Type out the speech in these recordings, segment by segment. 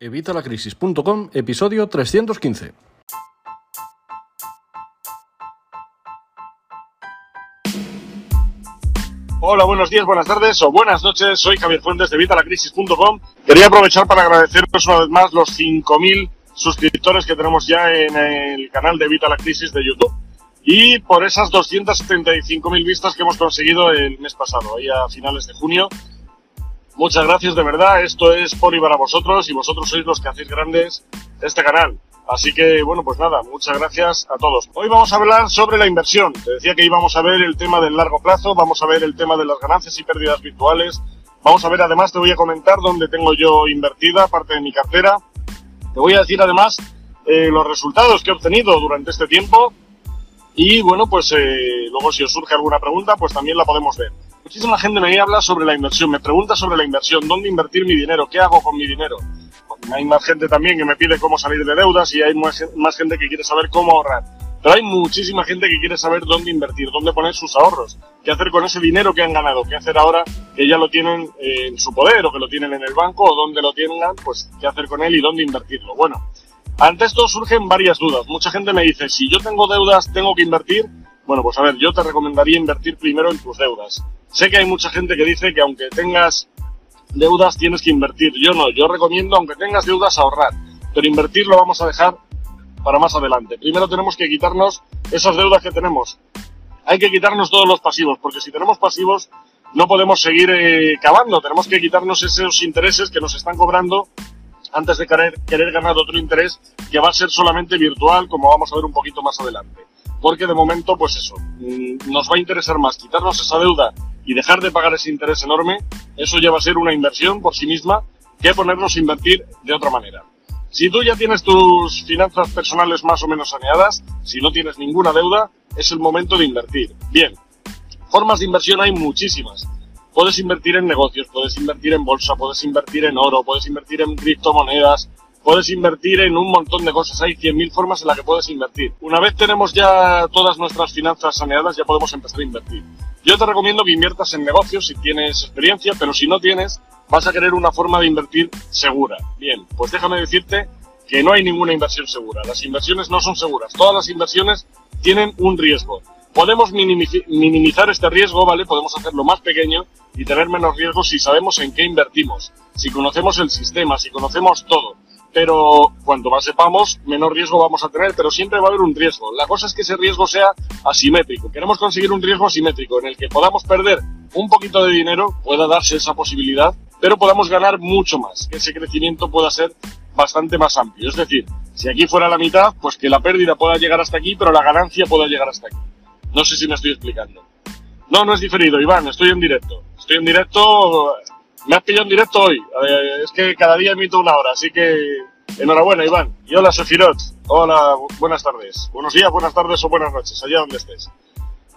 Evitalacrisis.com, episodio 315. Hola, buenos días, buenas tardes o buenas noches. Soy Javier Fuentes de Vitalacrisis.com. Quería aprovechar para agradeceros una vez más los 5.000 suscriptores que tenemos ya en el canal de Evita de YouTube y por esas 275.000 vistas que hemos conseguido el mes pasado, ahí a finales de junio. Muchas gracias de verdad, esto es por y para vosotros y vosotros sois los que hacéis grandes este canal. Así que, bueno, pues nada, muchas gracias a todos. Hoy vamos a hablar sobre la inversión. Te decía que íbamos a ver el tema del largo plazo, vamos a ver el tema de las ganancias y pérdidas virtuales. Vamos a ver, además, te voy a comentar dónde tengo yo invertida parte de mi cartera. Te voy a decir, además, eh, los resultados que he obtenido durante este tiempo. Y, bueno, pues eh, luego si os surge alguna pregunta, pues también la podemos ver. Muchísima gente me habla sobre la inversión, me pregunta sobre la inversión, dónde invertir mi dinero, qué hago con mi dinero hay más gente también que me pide cómo salir de deudas y hay más, gente que quiere saber cómo ahorrar. Pero hay muchísima gente que quiere saber dónde invertir, dónde poner sus ahorros, qué hacer con ese dinero que han ganado, qué hacer ahora que ya lo tienen en su poder o que lo tienen en el banco o dónde lo tengan, pues qué hacer con él y dónde invertirlo. Bueno, ante esto surgen varias dudas. Mucha gente me dice, si yo tengo deudas, tengo que invertir. Bueno, pues a ver, yo te recomendaría invertir primero en tus deudas. Sé que hay mucha gente que dice que aunque tengas deudas tienes que invertir. Yo no, yo recomiendo, aunque tengas deudas, ahorrar. Pero invertir lo vamos a dejar para más adelante. Primero tenemos que quitarnos esas deudas que tenemos. Hay que quitarnos todos los pasivos, porque si tenemos pasivos no podemos seguir eh, cavando. Tenemos que quitarnos esos intereses que nos están cobrando antes de querer, querer ganar otro interés que va a ser solamente virtual, como vamos a ver un poquito más adelante. Porque de momento, pues eso, mm, nos va a interesar más quitarnos esa deuda y dejar de pagar ese interés enorme, eso ya va a ser una inversión por sí misma que ponernos a invertir de otra manera. Si tú ya tienes tus finanzas personales más o menos saneadas, si no tienes ninguna deuda, es el momento de invertir. Bien, formas de inversión hay muchísimas. Puedes invertir en negocios, puedes invertir en bolsa, puedes invertir en oro, puedes invertir en criptomonedas, puedes invertir en un montón de cosas. Hay 100.000 formas en las que puedes invertir. Una vez tenemos ya todas nuestras finanzas saneadas, ya podemos empezar a invertir. Yo te recomiendo que inviertas en negocios si tienes experiencia, pero si no tienes, vas a querer una forma de invertir segura. Bien, pues déjame decirte que no hay ninguna inversión segura. Las inversiones no son seguras. Todas las inversiones tienen un riesgo. Podemos minimizar este riesgo, ¿vale? Podemos hacerlo más pequeño y tener menos riesgo si sabemos en qué invertimos, si conocemos el sistema, si conocemos todo pero cuanto más sepamos, menor riesgo vamos a tener, pero siempre va a haber un riesgo. La cosa es que ese riesgo sea asimétrico. Queremos conseguir un riesgo asimétrico en el que podamos perder un poquito de dinero, pueda darse esa posibilidad, pero podamos ganar mucho más, que ese crecimiento pueda ser bastante más amplio. Es decir, si aquí fuera la mitad, pues que la pérdida pueda llegar hasta aquí, pero la ganancia pueda llegar hasta aquí. No sé si me estoy explicando. No, no es diferido, Iván, estoy en directo. Estoy en directo me has pillado en directo hoy. es que cada día emito una hora, así que enhorabuena, Iván. Y hola, Sefirot. Hola, buenas tardes. Buenos días, buenas tardes o buenas noches, allá donde estés.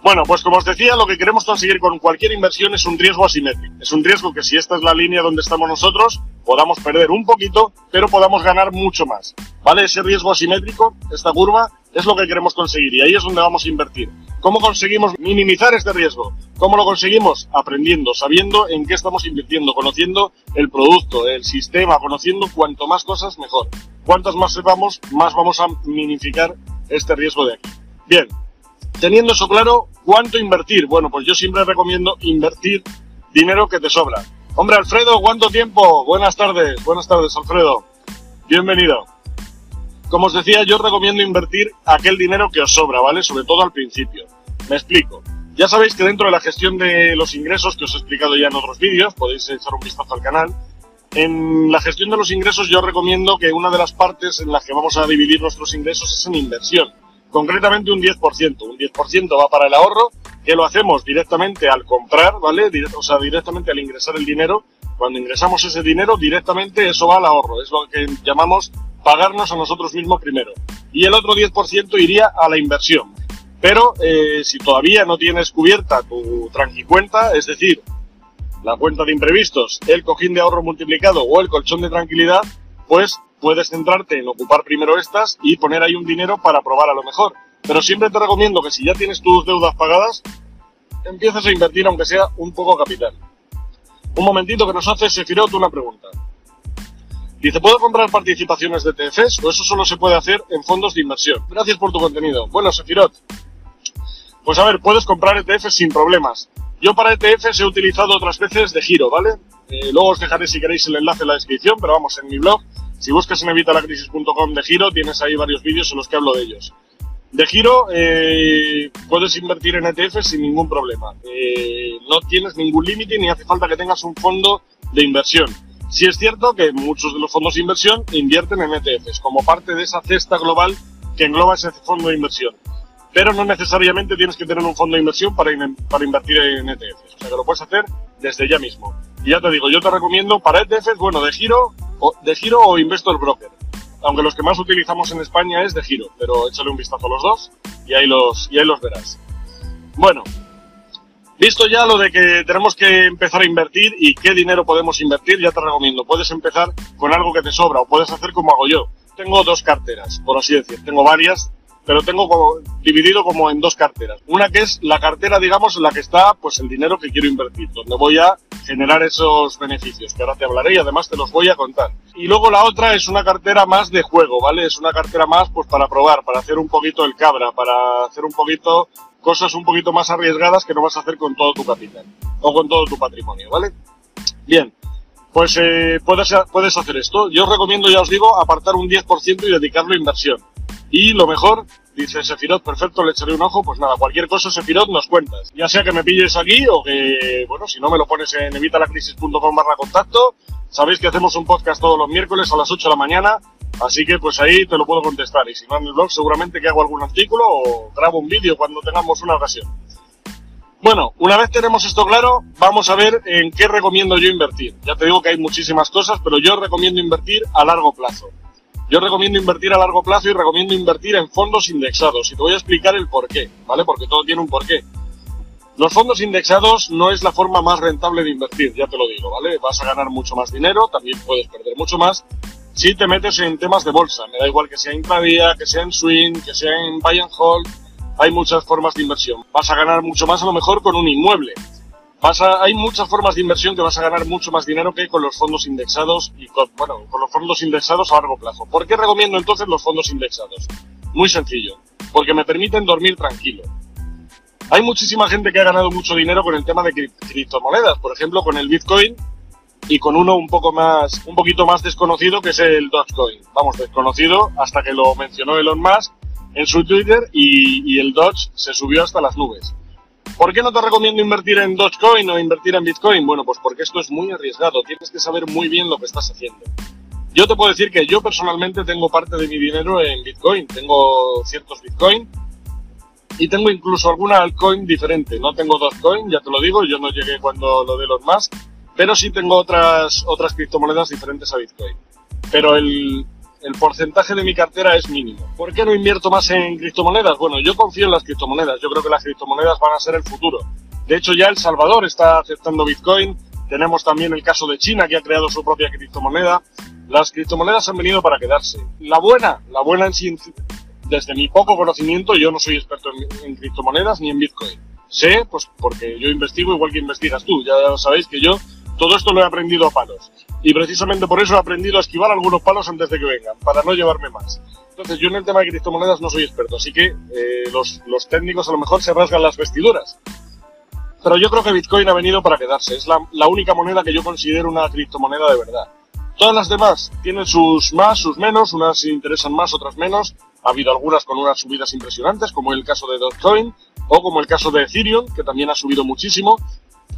Bueno, pues como os decía, lo que queremos conseguir con cualquier inversión es un riesgo asimétrico. Es un riesgo que si esta es la línea donde estamos nosotros, podamos perder un poquito, pero podamos ganar mucho más. ¿Vale? Ese riesgo asimétrico, esta curva, es lo que queremos conseguir y ahí es donde vamos a invertir. ¿Cómo conseguimos minimizar este riesgo? ¿Cómo lo conseguimos? Aprendiendo, sabiendo en qué estamos invirtiendo, conociendo el producto, el sistema, conociendo cuanto más cosas mejor. Cuantas más sepamos, más vamos a minimizar este riesgo de aquí. Bien, teniendo eso claro, ¿cuánto invertir? Bueno, pues yo siempre recomiendo invertir dinero que te sobra. Hombre, Alfredo, ¿cuánto tiempo? Buenas tardes, buenas tardes, Alfredo. Bienvenido. Como os decía, yo recomiendo invertir aquel dinero que os sobra, ¿vale? Sobre todo al principio. Me explico. Ya sabéis que dentro de la gestión de los ingresos, que os he explicado ya en otros vídeos, podéis echar un vistazo al canal, en la gestión de los ingresos yo recomiendo que una de las partes en las que vamos a dividir nuestros ingresos es en inversión. Concretamente un 10%. Un 10% va para el ahorro, que lo hacemos directamente al comprar, ¿vale? O sea, directamente al ingresar el dinero. Cuando ingresamos ese dinero, directamente eso va al ahorro. Es lo que llamamos pagarnos a nosotros mismos primero. Y el otro 10% iría a la inversión. Pero eh, si todavía no tienes cubierta tu tranquicuenta, es decir, la cuenta de imprevistos, el cojín de ahorro multiplicado o el colchón de tranquilidad, pues puedes centrarte en ocupar primero estas y poner ahí un dinero para probar a lo mejor. Pero siempre te recomiendo que si ya tienes tus deudas pagadas, empieces a invertir aunque sea un poco capital. Un momentito que nos hace Sefirot una pregunta. Dice, ¿puedo comprar participaciones de ETFs o eso solo se puede hacer en fondos de inversión? Gracias por tu contenido. Bueno, Sefirot, pues a ver, puedes comprar ETFs sin problemas. Yo para ETFs he utilizado otras veces de giro, ¿vale? Eh, luego os dejaré si queréis el enlace en la descripción, pero vamos, en mi blog, si buscas en evitalacrisis.com de giro, tienes ahí varios vídeos en los que hablo de ellos. De giro, eh, puedes invertir en ETFs sin ningún problema. Eh, no tienes ningún límite ni hace falta que tengas un fondo de inversión. Sí es cierto que muchos de los fondos de inversión invierten en ETFs como parte de esa cesta global que engloba ese fondo de inversión. Pero no necesariamente tienes que tener un fondo de inversión para, para invertir en ETFs. O sea que lo puedes hacer desde ya mismo. Y ya te digo, yo te recomiendo para ETFs, bueno, de giro o, de giro o Investor Broker. Aunque los que más utilizamos en España es de giro, pero échale un vistazo a los dos y ahí los, y ahí los verás. Bueno, Visto ya lo de que tenemos que empezar a invertir y qué dinero podemos invertir, ya te recomiendo. Puedes empezar con algo que te sobra o puedes hacer como hago yo. Tengo dos carteras, por así decir. Tengo varias, pero tengo como, dividido como en dos carteras. Una que es la cartera, digamos, en la que está pues el dinero que quiero invertir, donde voy a generar esos beneficios, que ahora te hablaré y además te los voy a contar. Y luego la otra es una cartera más de juego, ¿vale? Es una cartera más pues para probar, para hacer un poquito el cabra, para hacer un poquito cosas un poquito más arriesgadas que no vas a hacer con todo tu capital o con todo tu patrimonio, ¿vale? Bien, pues eh, puedes, puedes hacer esto. Yo os recomiendo, ya os digo, apartar un 10% y dedicarlo a inversión. Y lo mejor, dice Sefirot, perfecto, le echaré un ojo, pues nada, cualquier cosa Sefirot nos cuentas. Ya sea que me pilles aquí o que, bueno, si no me lo pones en evitalacrisis.com barra contacto, sabéis que hacemos un podcast todos los miércoles a las 8 de la mañana Así que pues ahí te lo puedo contestar y si no en el blog seguramente que hago algún artículo o grabo un vídeo cuando tengamos una ocasión. Bueno, una vez tenemos esto claro, vamos a ver en qué recomiendo yo invertir. Ya te digo que hay muchísimas cosas, pero yo recomiendo invertir a largo plazo. Yo recomiendo invertir a largo plazo y recomiendo invertir en fondos indexados. Y te voy a explicar el por qué, ¿vale? Porque todo tiene un porqué. Los fondos indexados no es la forma más rentable de invertir, ya te lo digo, ¿vale? Vas a ganar mucho más dinero, también puedes perder mucho más, si te metes en temas de bolsa. Me da igual que sea intradía, que sea en swing, que sea en buy and hold. Hay muchas formas de inversión. Vas a ganar mucho más a lo mejor con un inmueble. Vas hay muchas formas de inversión que vas a ganar mucho más dinero que con los fondos indexados y con, bueno, con los fondos indexados a largo plazo. ¿Por qué recomiendo entonces los fondos indexados? Muy sencillo, porque me permiten dormir tranquilo. Hay muchísima gente que ha ganado mucho dinero con el tema de criptomonedas, por ejemplo con el Bitcoin y con uno un poco más, un poquito más desconocido que es el Dogecoin. Vamos, desconocido hasta que lo mencionó Elon Musk en su Twitter y, y el Doge se subió hasta las nubes. ¿Por qué no te recomiendo invertir en Dogecoin o invertir en Bitcoin? Bueno, pues porque esto es muy arriesgado, tienes que saber muy bien lo que estás haciendo. Yo te puedo decir que yo personalmente tengo parte de mi dinero en Bitcoin, tengo ciertos Bitcoin y tengo incluso alguna altcoin diferente. No tengo Dogecoin, ya te lo digo, yo no llegué cuando lo de Elon Musk, pero sí tengo otras, otras criptomonedas diferentes a Bitcoin. Pero el, el porcentaje de mi cartera es mínimo. ¿Por qué no invierto más en criptomonedas? Bueno, yo confío en las criptomonedas. Yo creo que las criptomonedas van a ser el futuro. De hecho, ya El Salvador está aceptando Bitcoin. Tenemos también el caso de China, que ha creado su propia criptomoneda. Las criptomonedas han venido para quedarse. La buena, la buena en sí, desde mi poco conocimiento, yo no soy experto en, criptomonedas ni en Bitcoin. Sé, pues porque yo investigo igual que investigas tú. Ya sabéis que yo todo esto lo he aprendido a palos. Y precisamente por eso he aprendido a esquivar algunos palos antes de que vengan, para no llevarme más. Entonces, yo en el tema de criptomonedas no soy experto, así que eh, los, los, técnicos a lo mejor se rasgan las vestiduras. Pero yo creo que Bitcoin ha venido para quedarse. Es la, la única moneda que yo considero una criptomoneda de verdad. Todas las demás tienen sus más, sus menos, unas interesan más, otras menos. Ha habido algunas con unas subidas impresionantes, como el caso de Dogecoin, o como el caso de Ethereum, que también ha subido muchísimo,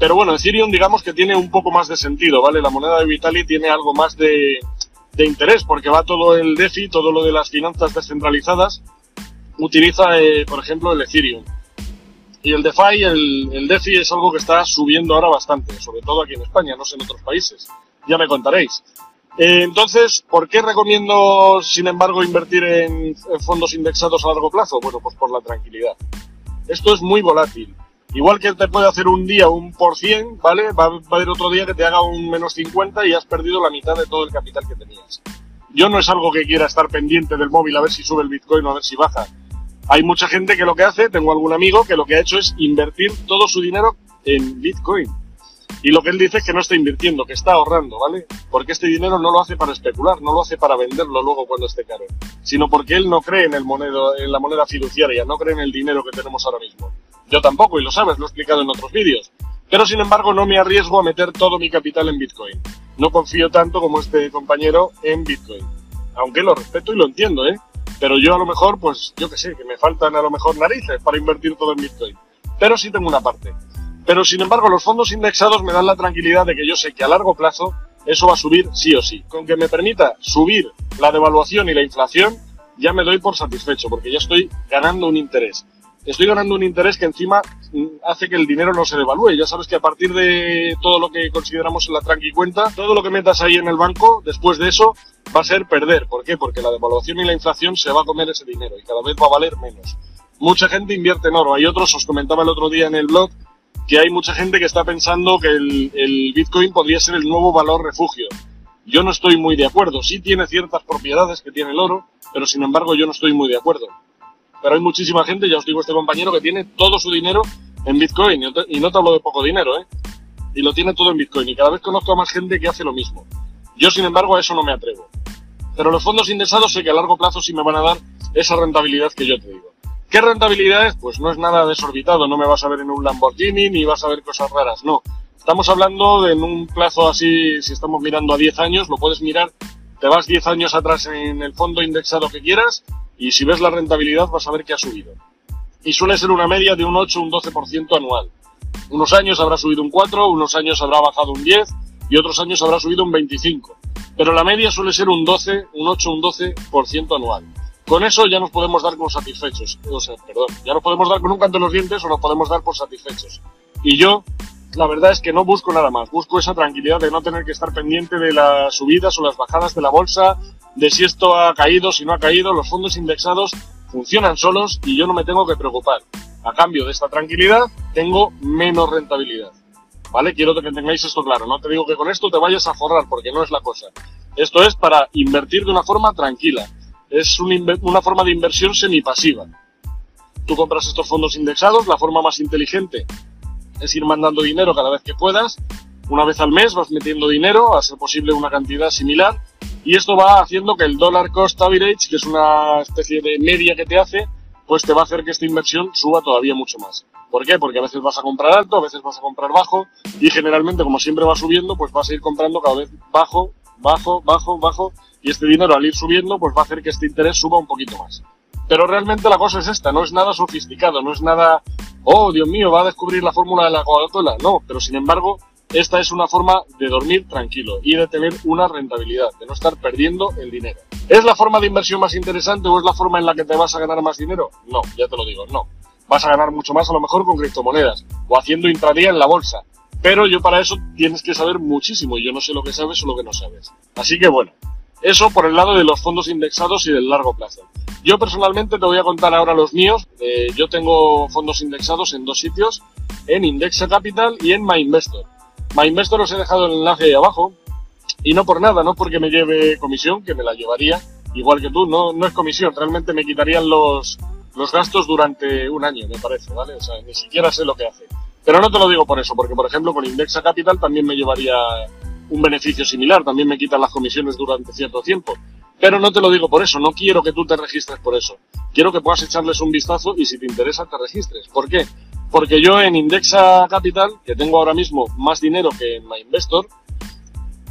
pero bueno, Ethereum digamos que tiene un poco más de sentido, ¿vale? La moneda de Vitalik tiene algo más de, interés porque va todo el DeFi, todo lo de las finanzas descentralizadas, utiliza, eh, por ejemplo, el Ethereum. Y el DeFi, el, DeFi es algo que está subiendo ahora bastante, sobre todo aquí en España, no sé en otros países. Ya me contaréis. Eh, entonces, ¿por qué recomiendo, sin embargo, invertir en, en fondos indexados a largo plazo? Bueno, pues por la tranquilidad. Esto es muy volátil. Igual que te puede hacer un día un por cien, ¿vale? Va, a haber otro día que te haga un menos 50 y has perdido la mitad de todo el capital que tenías. Yo no es algo que quiera estar pendiente del móvil a ver si sube el Bitcoin o a ver si baja. Hay mucha gente que lo que hace, tengo algún amigo que lo que ha hecho es invertir todo su dinero en Bitcoin. Y lo que él dice es que no está invirtiendo, que está ahorrando, ¿vale? Porque este dinero no lo hace para especular, no lo hace para venderlo luego cuando esté caro, sino porque él no cree en, el monedo, en la moneda fiduciaria, no cree en el dinero que tenemos ahora mismo. Yo tampoco, y lo sabes, lo he explicado en otros vídeos. Pero sin embargo no me arriesgo a meter todo mi capital en Bitcoin. No confío tanto como este compañero en Bitcoin. Aunque lo respeto y lo entiendo, ¿eh? Pero yo a lo mejor, pues yo que sé, que me faltan a lo mejor narices para invertir todo en Bitcoin. Pero sí tengo una parte. Pero sin embargo, los fondos indexados me dan la tranquilidad de que yo sé que a largo plazo eso va a subir sí o sí. Con que me permita subir la devaluación y la inflación, ya me doy por satisfecho, porque ya estoy ganando un interés. Estoy ganando un interés que encima mm, hace que el dinero no se devalúe. Ya sabes que a partir de todo lo que consideramos en la tranqui cuenta, todo lo que metas ahí en el banco, después de eso, va a ser perder. ¿Por qué? Porque la devaluación y la inflación se va a comer ese dinero y cada vez va a valer menos. Mucha gente invierte en oro. Hay otros, os comentaba el otro día en el blog, que hay mucha gente que está pensando que el, Bitcoin podría ser el nuevo valor refugio. Yo no estoy muy de acuerdo. Sí tiene ciertas propiedades que tiene el oro, pero sin embargo yo no estoy muy de acuerdo. Pero hay muchísima gente, ya os digo este compañero, que tiene todo su dinero en Bitcoin. Y no te hablo de poco dinero, ¿eh? Y lo tiene todo en Bitcoin. Y cada vez conozco a más gente que hace lo mismo. Yo, sin embargo, a eso no me atrevo. Pero los fondos indexados sé que a largo plazo sí me van a dar esa rentabilidad que yo te digo. ¿Qué rentabilidad es? Pues no es nada desorbitado, no me vas a ver en un Lamborghini ni vas a ver cosas raras, no. Estamos hablando de en un plazo así, si estamos mirando a 10 años, lo puedes mirar, te vas 10 años atrás en el fondo indexado que quieras y si ves la rentabilidad vas a ver que ha subido. Y suele ser una media de un 8 o un 12% anual. Unos años habrá subido un 4, unos años habrá bajado un 10 y otros años habrá subido un 25. Pero la media suele ser un 12, un 8 o un 12% anual. Con eso ya nos podemos dar por satisfechos. O sea, perdón, ya nos podemos dar con un canto en los dientes o nos podemos dar por satisfechos. Y yo, la verdad es que no busco nada más. Busco esa tranquilidad de no tener que estar pendiente de las subidas o las bajadas de la bolsa, de si esto ha caído, si no ha caído. Los fondos indexados funcionan solos y yo no me tengo que preocupar. A cambio de esta tranquilidad, tengo menos rentabilidad. ¿Vale? Quiero que tengáis esto claro. No te digo que con esto te vayas a forrar, porque no es la cosa. Esto es para invertir de una forma tranquila es una forma de inversión semipasiva. Tú compras estos fondos indexados, la forma más inteligente es ir mandando dinero cada vez que puedas. Una vez al mes vas metiendo dinero, a ser posible una cantidad similar, y esto va haciendo que el dollar cost average, que es una especie de media que te hace, pues te va a hacer que esta inversión suba todavía mucho más. ¿Por qué? Porque a veces vas a comprar alto, a veces vas a comprar bajo, y generalmente, como siempre va subiendo, pues vas a ir comprando cada vez bajo, bajo, bajo, bajo, y este dinero al ir subiendo pues va a hacer que este interés suba un poquito más. Pero realmente la cosa es esta, no es nada sofisticado, no es nada, oh Dios mío, va a descubrir la fórmula de la Coca-Cola, no, pero sin embargo esta es una forma de dormir tranquilo y de tener una rentabilidad, de no estar perdiendo el dinero. ¿Es la forma de inversión más interesante o es la forma en la que te vas a ganar más dinero? No, ya te lo digo, no. Vas a ganar mucho más a lo mejor con criptomonedas o haciendo intradía en la bolsa. Pero yo para eso tienes que saber muchísimo y yo no sé lo que sabes o lo que no sabes. Así que bueno, eso por el lado de los fondos indexados y del largo plazo. Yo personalmente te voy a contar ahora los míos. Eh, yo tengo fondos indexados en dos sitios, en Indexa Capital y en MyInvestor. MyInvestor os he dejado el enlace ahí abajo y no por nada, no porque me lleve comisión, que me la llevaría, igual que tú, no, no es comisión, realmente me quitarían los, los gastos durante un año, me parece, ¿vale? O sea, ni siquiera sé lo que hace. Pero no te lo digo por eso, porque por ejemplo con Indexa Capital también me llevaría un beneficio similar, también me quitan las comisiones durante cierto tiempo. Pero no te lo digo por eso, no quiero que tú te registres por eso. Quiero que puedas echarles un vistazo y si te interesa te registres. ¿Por qué? Porque yo en Indexa Capital, que tengo ahora mismo más dinero que en MyInvestor,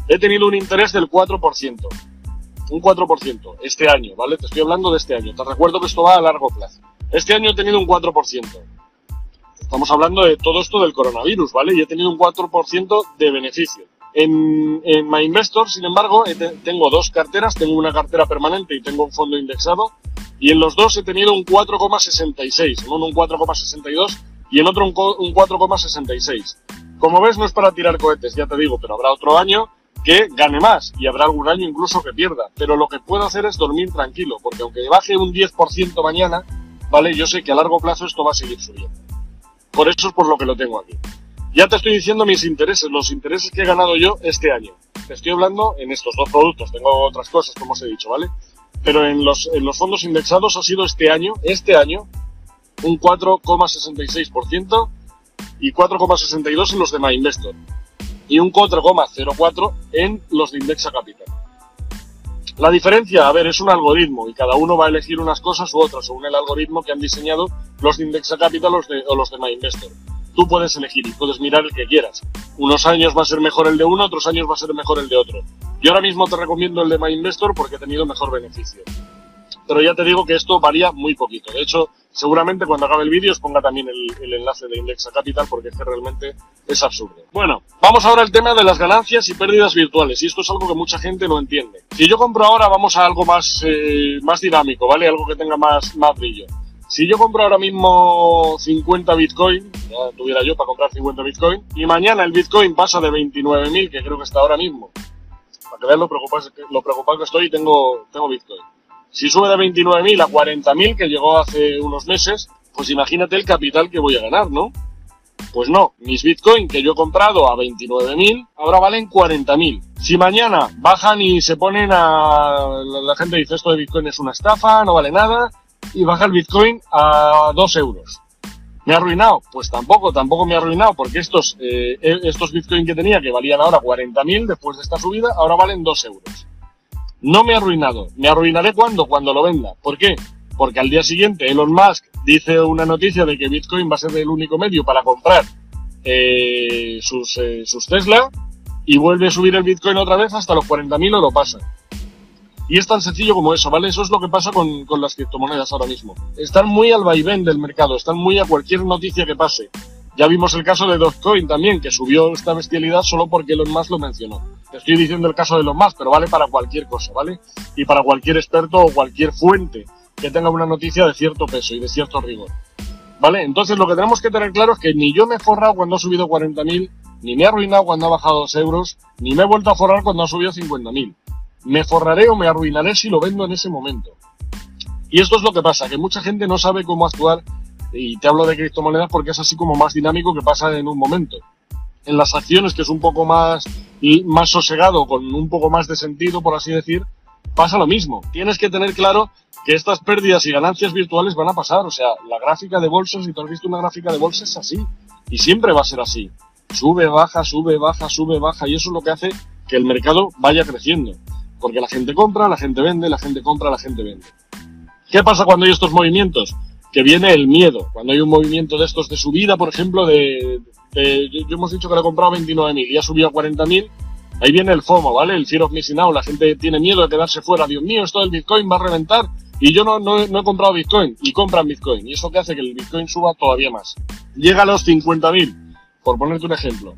he tenido un interés del 4%. Un 4% este año, ¿vale? Te estoy hablando de este año. Te recuerdo que esto va a largo plazo. Este año he tenido un 4%. Estamos hablando de todo esto del coronavirus, ¿vale? Y he tenido un 4% de beneficio. En, en MyInvestor, sin embargo, tengo dos carteras, tengo una cartera permanente y tengo un fondo indexado, y en los dos he tenido un 4,66, en uno un 4,62 y en otro un 4,66. Como ves, no es para tirar cohetes, ya te digo, pero habrá otro año que gane más y habrá algún año incluso que pierda. Pero lo que puedo hacer es dormir tranquilo, porque aunque baje un 10% mañana, ¿vale? Yo sé que a largo plazo esto va a seguir subiendo. Por eso es por lo que lo tengo aquí. Ya te estoy diciendo mis intereses, los intereses que he ganado yo este año. Te estoy hablando en estos dos productos, tengo otras cosas, como os he dicho, ¿vale? Pero en los, en los fondos indexados ha sido este año, este año, un 4,66% y 4,62% en los de MyInvestor. y un 4,04 en los de Indexa Capital. La diferencia, a ver, es un algoritmo y cada uno va a elegir unas cosas u otras según el algoritmo que han diseñado los de Indexa Capital o los de MyInvestor. Tú puedes elegir y puedes mirar el que quieras. Unos años va a ser mejor el de uno, otros años va a ser mejor el de otro. Yo ahora mismo te recomiendo el de MyInvestor porque he tenido mejor beneficio. Pero ya te digo que esto varía muy poquito. De hecho, seguramente cuando acabe el vídeo os ponga también el, enlace de Indexa Capital porque es realmente es absurdo. Bueno, vamos ahora al tema de las ganancias y pérdidas virtuales y esto es algo que mucha gente no entiende. Si yo compro ahora vamos a algo más, eh, más dinámico, ¿vale? Algo que tenga más, más brillo. Si yo compro ahora mismo 50 Bitcoin, ya tuviera yo para comprar 50 Bitcoin, y mañana el Bitcoin pasa de 29.000, que creo que está ahora mismo, para que vean lo preocupado, lo preocupado que estoy y tengo, tengo Bitcoin. Si sube de 29.000 a 40.000, que llegó hace unos meses, pues imagínate el capital que voy a ganar, ¿no? Pues no, mis Bitcoin que yo he comprado a 29.000 ahora valen 40.000. Si mañana bajan y se ponen a... La gente dice esto de Bitcoin es una estafa, no vale nada, y baja el Bitcoin a 2 euros. ¿Me ha arruinado? Pues tampoco, tampoco me ha arruinado, porque estos, eh, estos Bitcoin que tenía, que valían ahora 40.000 después de esta subida, ahora valen 2 euros. No me ha arruinado. ¿Me arruinaré cuando? Cuando lo venda. ¿Por qué? Porque al día siguiente Elon Musk dice una noticia de que Bitcoin va a ser el único medio para comprar eh, sus, eh, sus Tesla y vuelve a subir el Bitcoin otra vez hasta los 40.000 o lo pasa. Y es tan sencillo como eso, ¿vale? Eso es lo que pasa con, con las criptomonedas ahora mismo. Están muy al vaivén del mercado, están muy a cualquier noticia que pase. Ya vimos el caso de Dogecoin también, que subió esta bestialidad solo porque Elon Musk lo mencionó. Te estoy diciendo el caso de Elon Musk, pero vale para cualquier cosa, ¿vale? Y para cualquier experto o cualquier fuente que tenga una noticia de cierto peso y de cierto rigor. ¿Vale? Entonces lo que tenemos que tener claro es que ni yo me he forrado cuando ha subido 40.000, ni me he arruinado cuando ha bajado 2 euros, ni me he vuelto a forrar cuando ha subido 50.000 me forraré o me arruinaré si lo vendo en ese momento. Y esto es lo que pasa, que mucha gente no sabe cómo actuar, y te hablo de criptomonedas porque es así como más dinámico que pasa en un momento. En las acciones, que es un poco más, más sosegado, con un poco más de sentido, por así decir, pasa lo mismo. Tienes que tener claro que estas pérdidas y ganancias virtuales van a pasar. O sea, la gráfica de bolsas, si tú has visto una gráfica de bolsas, es así. Y siempre va a ser así. Sube, baja, sube, baja, sube, baja. Y eso es lo que hace que el mercado vaya creciendo. Porque la gente compra, la gente vende, la gente compra, la gente vende. ¿Qué pasa cuando hay estos movimientos? Que viene el miedo. Cuando hay un movimiento de estos de subida, por ejemplo, de, yo, hemos dicho que le he comprado 29.000 y ha subido a 40.000, ahí viene el FOMO, ¿vale? El fear of missing out. La gente tiene miedo de quedarse fuera. Dios mío, esto del Bitcoin va a reventar y yo no, no, he comprado Bitcoin y compran Bitcoin. Y eso que hace que el Bitcoin suba todavía más. Llega a los 50.000, por ponerte un ejemplo.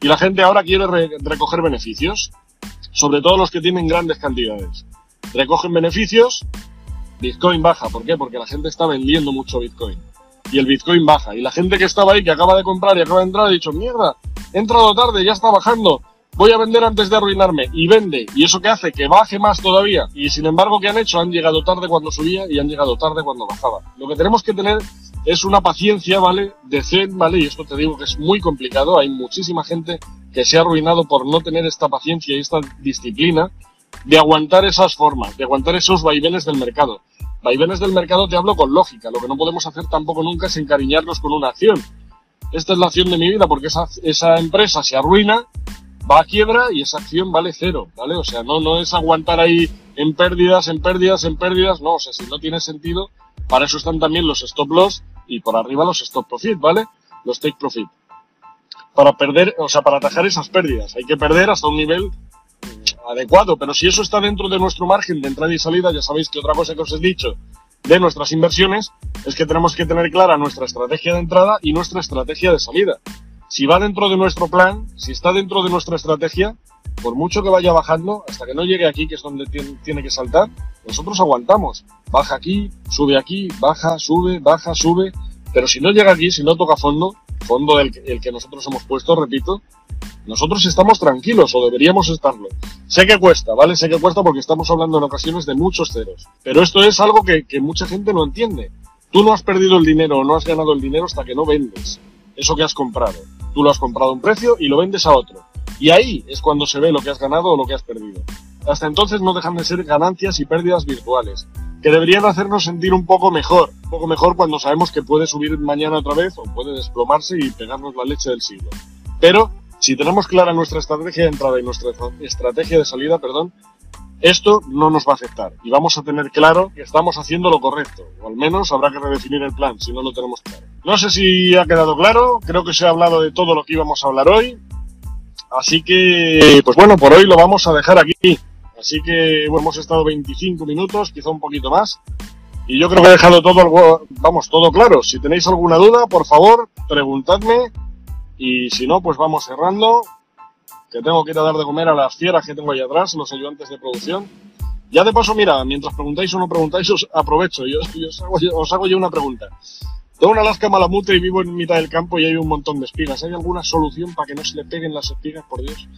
Y la gente ahora quiere recoger beneficios sobre todo los que tienen grandes cantidades. Recogen beneficios, Bitcoin baja. ¿Por qué? Porque la gente está vendiendo mucho Bitcoin. Y el Bitcoin baja. Y la gente que estaba ahí, que acaba de comprar y acaba de entrar, ha dicho, mierda, he entrado tarde, ya está bajando. Voy a vender antes de arruinarme. Y vende. Y eso que hace que baje más todavía. Y sin embargo, ¿qué han hecho? Han llegado tarde cuando subía y han llegado tarde cuando bajaba. Lo que tenemos que tener es una paciencia, ¿vale? De ¿vale? Y esto te digo que es muy complicado. Hay muchísima gente que se ha arruinado por no tener esta paciencia y esta disciplina de aguantar esas formas, de aguantar esos vaivenes del mercado. Vaivenes del mercado te hablo con lógica. Lo que no podemos hacer tampoco nunca es encariñarnos con una acción. Esta es la acción de mi vida porque esa, esa empresa se arruina, va a quiebra y esa acción vale cero, ¿vale? O sea, no, no es aguantar ahí en pérdidas, en pérdidas, en pérdidas, no, o sea, si no tiene sentido, para eso están también los stop loss y por arriba los stop profit, ¿vale? Los take profit para perder, o sea, para atajar esas pérdidas. Hay que perder hasta un nivel adecuado, pero si eso está dentro de nuestro margen de entrada y salida, ya sabéis que otra cosa que os he dicho de nuestras inversiones es que tenemos que tener clara nuestra estrategia de entrada y nuestra estrategia de salida. Si va dentro de nuestro plan, si está dentro de nuestra estrategia, por mucho que vaya bajando, hasta que no llegue aquí, que es donde tiene que saltar, nosotros aguantamos. Baja aquí, sube aquí, baja, sube, baja, sube. Pero si no llega aquí, si no toca fondo, fondo el, el que nosotros hemos puesto, repito, nosotros estamos tranquilos o deberíamos estarlo. Sé que cuesta, ¿vale? Sé que cuesta porque estamos hablando en ocasiones de muchos ceros. Pero esto es algo que, que mucha gente no entiende. Tú no has perdido el dinero o no has ganado el dinero hasta que no vendes eso que has comprado. Tú lo has comprado a un precio y lo vendes a otro. Y ahí es cuando se ve lo que has ganado o lo que has perdido. Hasta entonces no dejan de ser ganancias y pérdidas virtuales que deberían hacernos sentir un poco mejor, un poco mejor cuando sabemos que puede subir mañana otra vez o puede desplomarse y pegarnos la leche del siglo. Pero si tenemos clara nuestra estrategia de entrada y nuestra estrategia de salida, perdón, esto no nos va a afectar y vamos a tener claro que estamos haciendo lo correcto, o al menos habrá que redefinir el plan si no lo tenemos claro. No sé si ha quedado claro, creo que se ha hablado de todo lo que íbamos a hablar hoy, así que, pues bueno, por hoy lo vamos a dejar aquí. Así que bueno, hemos estado 25 minutos, quizá un poquito más, y yo creo que he dejado todo, vamos, todo claro. Si tenéis alguna duda, por favor, preguntadme, y si no, pues vamos cerrando que tengo que ir a dar de comer a las fieras que tengo ahí atrás, los ayudantes de producción. Ya de paso, mira, mientras preguntáis o no preguntáis, os aprovecho. Yo, os, hago, os, hago, yo una pregunta. Tengo una Alaska Malamute y vivo en mitad del campo y hay un montón de espigas. ¿Hay alguna solución para que no se le peguen las espigas, por Dios?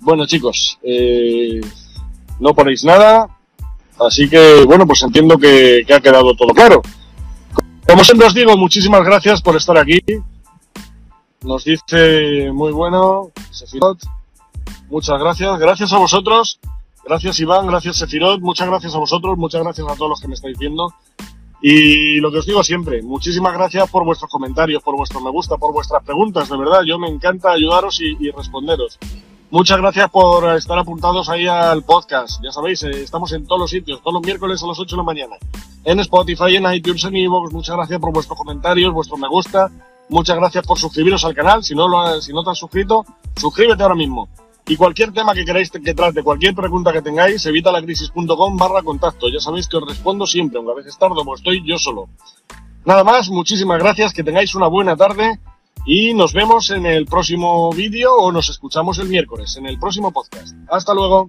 Bueno, chicos, eh, no ponéis nada. Así que, bueno, pues entiendo que, que ha quedado todo claro. Como siempre os digo, muchísimas gracias por estar aquí. Nos dice muy bueno, Sefirot. Muchas gracias. Gracias a vosotros. Gracias Iván, gracias Sefirot. Muchas gracias a vosotros. Muchas gracias a todos los que me estáis viendo. Y lo que os digo siempre, muchísimas gracias por vuestros comentarios, por vuestro me gusta, por vuestras preguntas. De verdad, yo me encanta ayudaros y, responderos. Muchas gracias por estar apuntados ahí al podcast. Ya sabéis, eh, estamos en todos los sitios, todos los miércoles a las 8 de la mañana. En Spotify, en iTunes, en Evox. Muchas gracias por vuestros comentarios, vuestro me gusta Muchas gracias por suscribiros al canal. Si no, lo, si no te has suscrito, suscríbete ahora mismo. Y cualquier tema que queráis que trate, cualquier pregunta que tengáis, evitalacrisis.com barra contacto. Ya sabéis que os respondo siempre, aunque a veces tardo, estoy yo solo. Nada más, muchísimas gracias, que tengáis una buena tarde y nos vemos en el próximo vídeo o nos escuchamos el miércoles en el próximo podcast. Hasta luego.